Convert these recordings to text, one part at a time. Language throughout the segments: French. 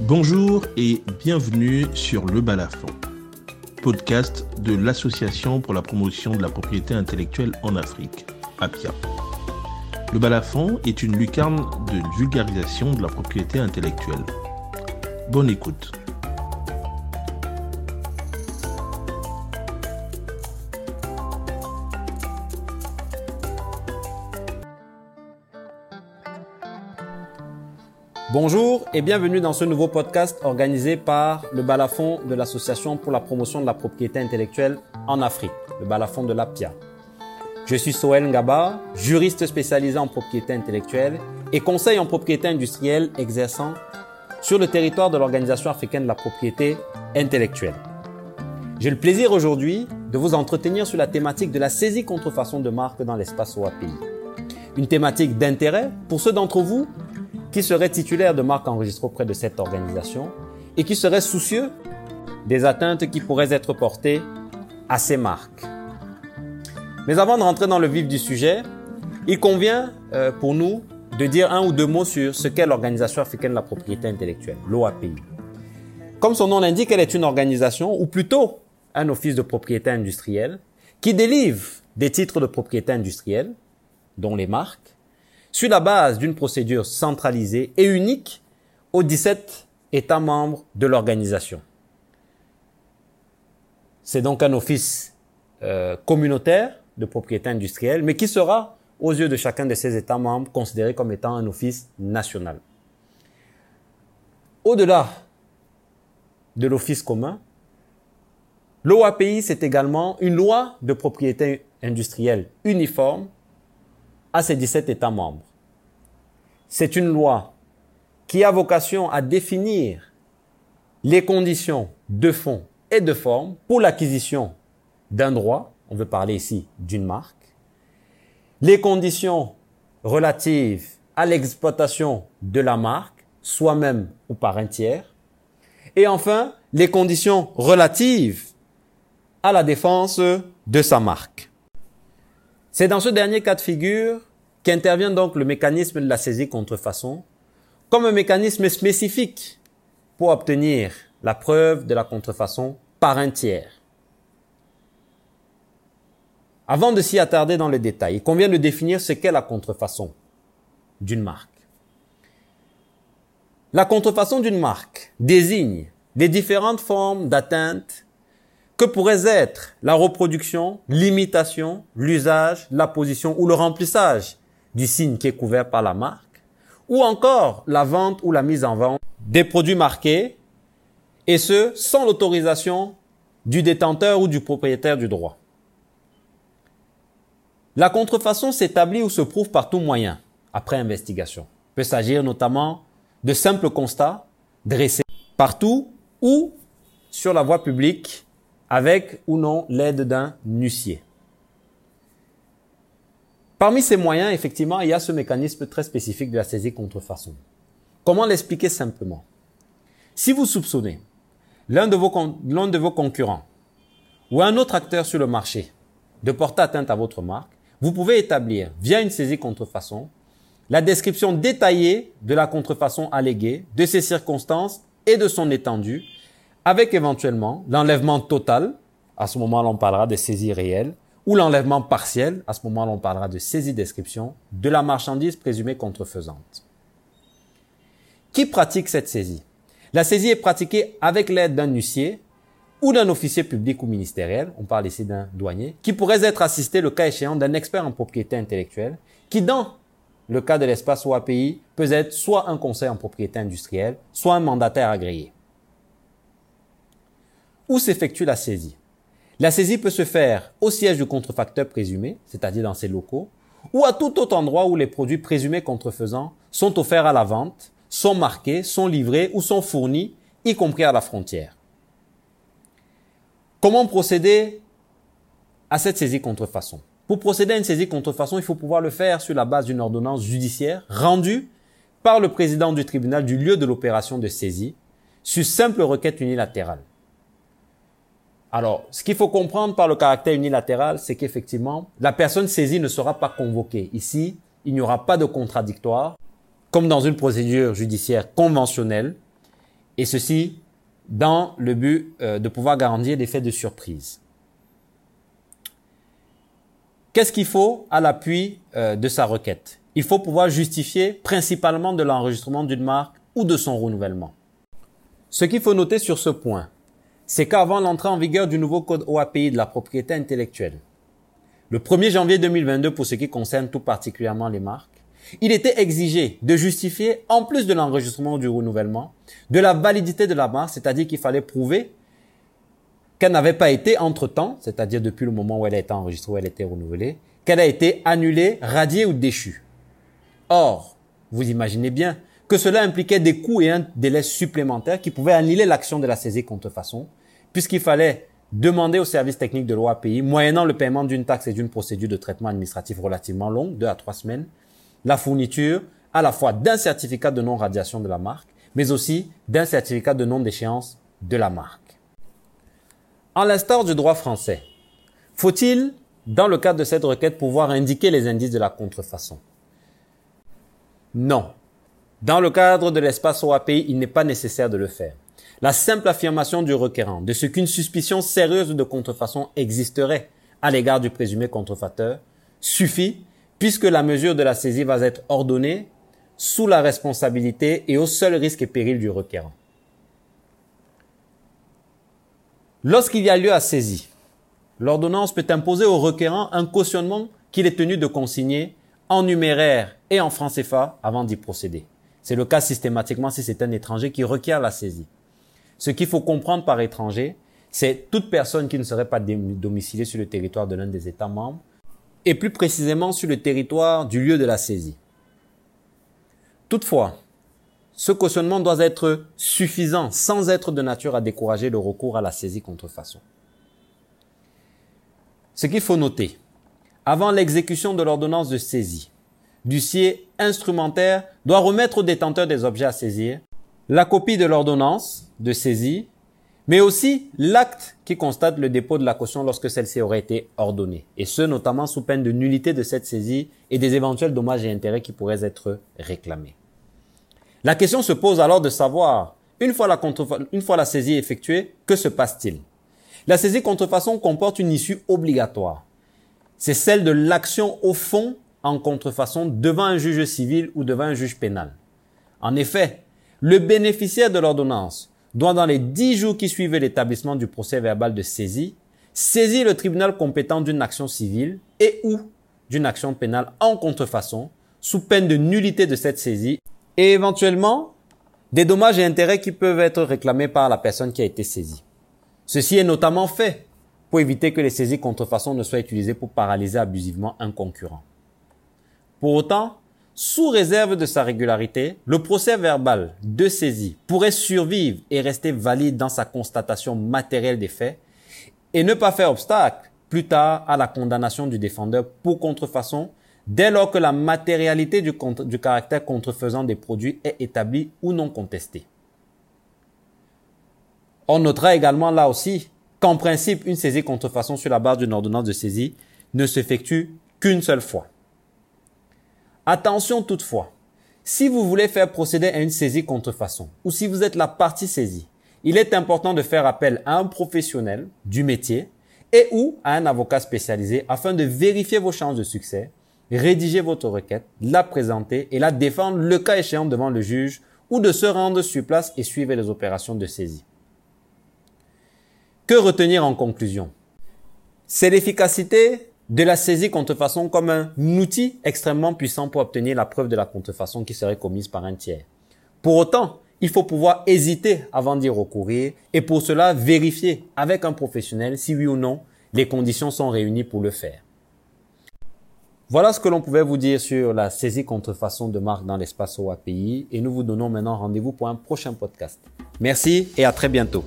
Bonjour et bienvenue sur Le Balafon, podcast de l'Association pour la promotion de la propriété intellectuelle en Afrique, APIA. Le Balafon est une lucarne de vulgarisation de la propriété intellectuelle. Bonne écoute. Bonjour et bienvenue dans ce nouveau podcast organisé par le Balafon de l'Association pour la promotion de la propriété intellectuelle en Afrique, le Balafon de l'APIA. Je suis Soel Ngaba, juriste spécialisé en propriété intellectuelle et conseil en propriété industrielle exerçant sur le territoire de l'Organisation africaine de la propriété intellectuelle. J'ai le plaisir aujourd'hui de vous entretenir sur la thématique de la saisie contrefaçon de marque dans l'espace OAPI. Une thématique d'intérêt pour ceux d'entre vous qui seraient titulaires de marques enregistrées auprès de cette organisation et qui seraient soucieux des atteintes qui pourraient être portées à ces marques. Mais avant de rentrer dans le vif du sujet, il convient euh, pour nous de dire un ou deux mots sur ce qu'est l'Organisation africaine de la propriété intellectuelle, l'OAPI. Comme son nom l'indique, elle est une organisation, ou plutôt un office de propriété industrielle, qui délivre des titres de propriété industrielle, dont les marques, sur la base d'une procédure centralisée et unique aux 17 États membres de l'organisation. C'est donc un office euh, communautaire de propriété industrielle, mais qui sera, aux yeux de chacun de ces États membres, considéré comme étant un office national. Au-delà de l'office commun, l'OAPI, c'est également une loi de propriété industrielle uniforme à ces 17 États membres. C'est une loi qui a vocation à définir les conditions de fond et de forme pour l'acquisition d'un droit, on veut parler ici d'une marque, les conditions relatives à l'exploitation de la marque, soi-même ou par un tiers, et enfin les conditions relatives à la défense de sa marque. C'est dans ce dernier cas de figure qu'intervient donc le mécanisme de la saisie contrefaçon comme un mécanisme spécifique pour obtenir la preuve de la contrefaçon par un tiers. Avant de s'y attarder dans le détail, il convient de définir ce qu'est la contrefaçon d'une marque. La contrefaçon d'une marque désigne les différentes formes d'atteinte que pourraient être la reproduction, l'imitation, l'usage, la position ou le remplissage du signe qui est couvert par la marque, ou encore la vente ou la mise en vente des produits marqués, et ce, sans l'autorisation du détenteur ou du propriétaire du droit. La contrefaçon s'établit ou se prouve par tout moyen, après investigation. Il peut s'agir notamment de simples constats dressés partout ou sur la voie publique avec ou non l'aide d'un huissier. Parmi ces moyens, effectivement, il y a ce mécanisme très spécifique de la saisie contrefaçon. Comment l'expliquer simplement? Si vous soupçonnez l'un de, de vos concurrents ou un autre acteur sur le marché de porter atteinte à votre marque, vous pouvez établir, via une saisie contrefaçon, la description détaillée de la contrefaçon alléguée, de ses circonstances et de son étendue, avec éventuellement l'enlèvement total, à ce moment-là on parlera de saisie réelle, ou l'enlèvement partiel, à ce moment-là on parlera de saisie description, de la marchandise présumée contrefaisante. Qui pratique cette saisie? La saisie est pratiquée avec l'aide d'un huissier ou d'un officier public ou ministériel, on parle ici d'un douanier, qui pourrait être assisté le cas échéant d'un expert en propriété intellectuelle, qui dans le cas de l'espace OAPI peut être soit un conseil en propriété industrielle, soit un mandataire agréé. Où s'effectue la saisie La saisie peut se faire au siège du contrefacteur présumé, c'est-à-dire dans ses locaux, ou à tout autre endroit où les produits présumés contrefaisants sont offerts à la vente, sont marqués, sont livrés ou sont fournis, y compris à la frontière. Comment procéder à cette saisie contrefaçon? Pour procéder à une saisie contrefaçon, il faut pouvoir le faire sur la base d'une ordonnance judiciaire rendue par le président du tribunal du lieu de l'opération de saisie sur simple requête unilatérale. Alors, ce qu'il faut comprendre par le caractère unilatéral, c'est qu'effectivement, la personne saisie ne sera pas convoquée. Ici, il n'y aura pas de contradictoire, comme dans une procédure judiciaire conventionnelle. Et ceci dans le but euh, de pouvoir garantir l'effet de surprise. Qu'est-ce qu'il faut à l'appui euh, de sa requête? Il faut pouvoir justifier principalement de l'enregistrement d'une marque ou de son renouvellement. Ce qu'il faut noter sur ce point, c'est qu'avant l'entrée en vigueur du nouveau code OAPI de la propriété intellectuelle, le 1er janvier 2022 pour ce qui concerne tout particulièrement les marques, il était exigé de justifier, en plus de l'enregistrement du renouvellement, de la validité de la marque, c'est-à-dire qu'il fallait prouver qu'elle n'avait pas été entre-temps, c'est-à-dire depuis le moment où elle a été enregistrée, où elle a été renouvelée, qu'elle a été annulée, radiée ou déchue. Or, vous imaginez bien que cela impliquait des coûts et un délai supplémentaire qui pouvaient annuler l'action de la saisie contrefaçon, puisqu'il fallait demander au service technique de l'OAPI, moyennant le paiement d'une taxe et d'une procédure de traitement administratif relativement longue, deux à trois semaines, la fourniture à la fois d'un certificat de non-radiation de la marque, mais aussi d'un certificat de non-déchéance de la marque. En l'instar du droit français, faut-il, dans le cadre de cette requête, pouvoir indiquer les indices de la contrefaçon Non. Dans le cadre de l'espace OAPI, il n'est pas nécessaire de le faire. La simple affirmation du requérant de ce qu'une suspicion sérieuse de contrefaçon existerait à l'égard du présumé contrefateur suffit puisque la mesure de la saisie va être ordonnée sous la responsabilité et au seul risque et péril du requérant. Lorsqu'il y a lieu à saisie, l'ordonnance peut imposer au requérant un cautionnement qu'il est tenu de consigner en numéraire et en francs CFA avant d'y procéder. C'est le cas systématiquement si c'est un étranger qui requiert la saisie. Ce qu'il faut comprendre par étranger, c'est toute personne qui ne serait pas domiciliée sur le territoire de l'un des États membres et plus précisément sur le territoire du lieu de la saisie. Toutefois, ce cautionnement doit être suffisant sans être de nature à décourager le recours à la saisie contrefaçon. Ce qu'il faut noter, avant l'exécution de l'ordonnance de saisie, l'huissier instrumentaire doit remettre au détenteur des objets à saisir la copie de l'ordonnance de saisie mais aussi l'acte qui constate le dépôt de la caution lorsque celle-ci aurait été ordonnée, et ce notamment sous peine de nullité de cette saisie et des éventuels dommages et intérêts qui pourraient être réclamés. La question se pose alors de savoir, une fois la, une fois la saisie effectuée, que se passe-t-il? La saisie contrefaçon comporte une issue obligatoire. C'est celle de l'action au fond en contrefaçon devant un juge civil ou devant un juge pénal. En effet, le bénéficiaire de l'ordonnance doit dans les dix jours qui suivent l'établissement du procès verbal de saisie, saisir le tribunal compétent d'une action civile et ou d'une action pénale en contrefaçon, sous peine de nullité de cette saisie et éventuellement des dommages et intérêts qui peuvent être réclamés par la personne qui a été saisie. Ceci est notamment fait pour éviter que les saisies contrefaçon ne soient utilisées pour paralyser abusivement un concurrent. Pour autant, sous réserve de sa régularité, le procès verbal de saisie pourrait survivre et rester valide dans sa constatation matérielle des faits et ne pas faire obstacle plus tard à la condamnation du défendeur pour contrefaçon dès lors que la matérialité du, caractère contrefaisant des produits est établie ou non contestée. On notera également là aussi qu'en principe, une saisie contrefaçon sur la base d'une ordonnance de saisie ne s'effectue qu'une seule fois. Attention toutefois, si vous voulez faire procéder à une saisie contrefaçon ou si vous êtes la partie saisie, il est important de faire appel à un professionnel du métier et ou à un avocat spécialisé afin de vérifier vos chances de succès, rédiger votre requête, la présenter et la défendre le cas échéant devant le juge ou de se rendre sur place et suivre les opérations de saisie. Que retenir en conclusion? C'est l'efficacité de la saisie contrefaçon comme un outil extrêmement puissant pour obtenir la preuve de la contrefaçon qui serait commise par un tiers. Pour autant, il faut pouvoir hésiter avant d'y recourir et pour cela vérifier avec un professionnel si oui ou non les conditions sont réunies pour le faire. Voilà ce que l'on pouvait vous dire sur la saisie contrefaçon de marque dans l'espace OAPI et nous vous donnons maintenant rendez-vous pour un prochain podcast. Merci et à très bientôt.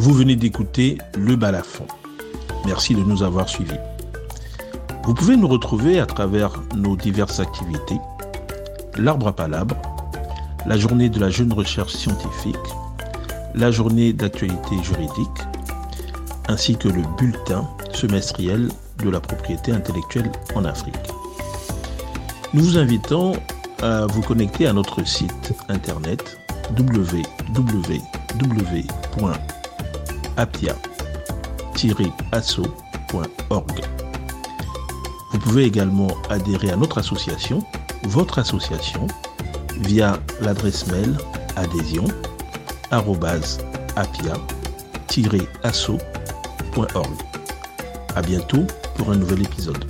Vous venez d'écouter Le Balafon. Merci de nous avoir suivis. Vous pouvez nous retrouver à travers nos diverses activités, l'arbre à palabre, la journée de la jeune recherche scientifique, la journée d'actualité juridique, ainsi que le bulletin semestriel de la propriété intellectuelle en Afrique. Nous vous invitons à vous connecter à notre site internet www.apia-asso.org. Vous pouvez également adhérer à notre association, votre association, via l'adresse mail adhésion apia-asso.org. À bientôt pour un nouvel épisode.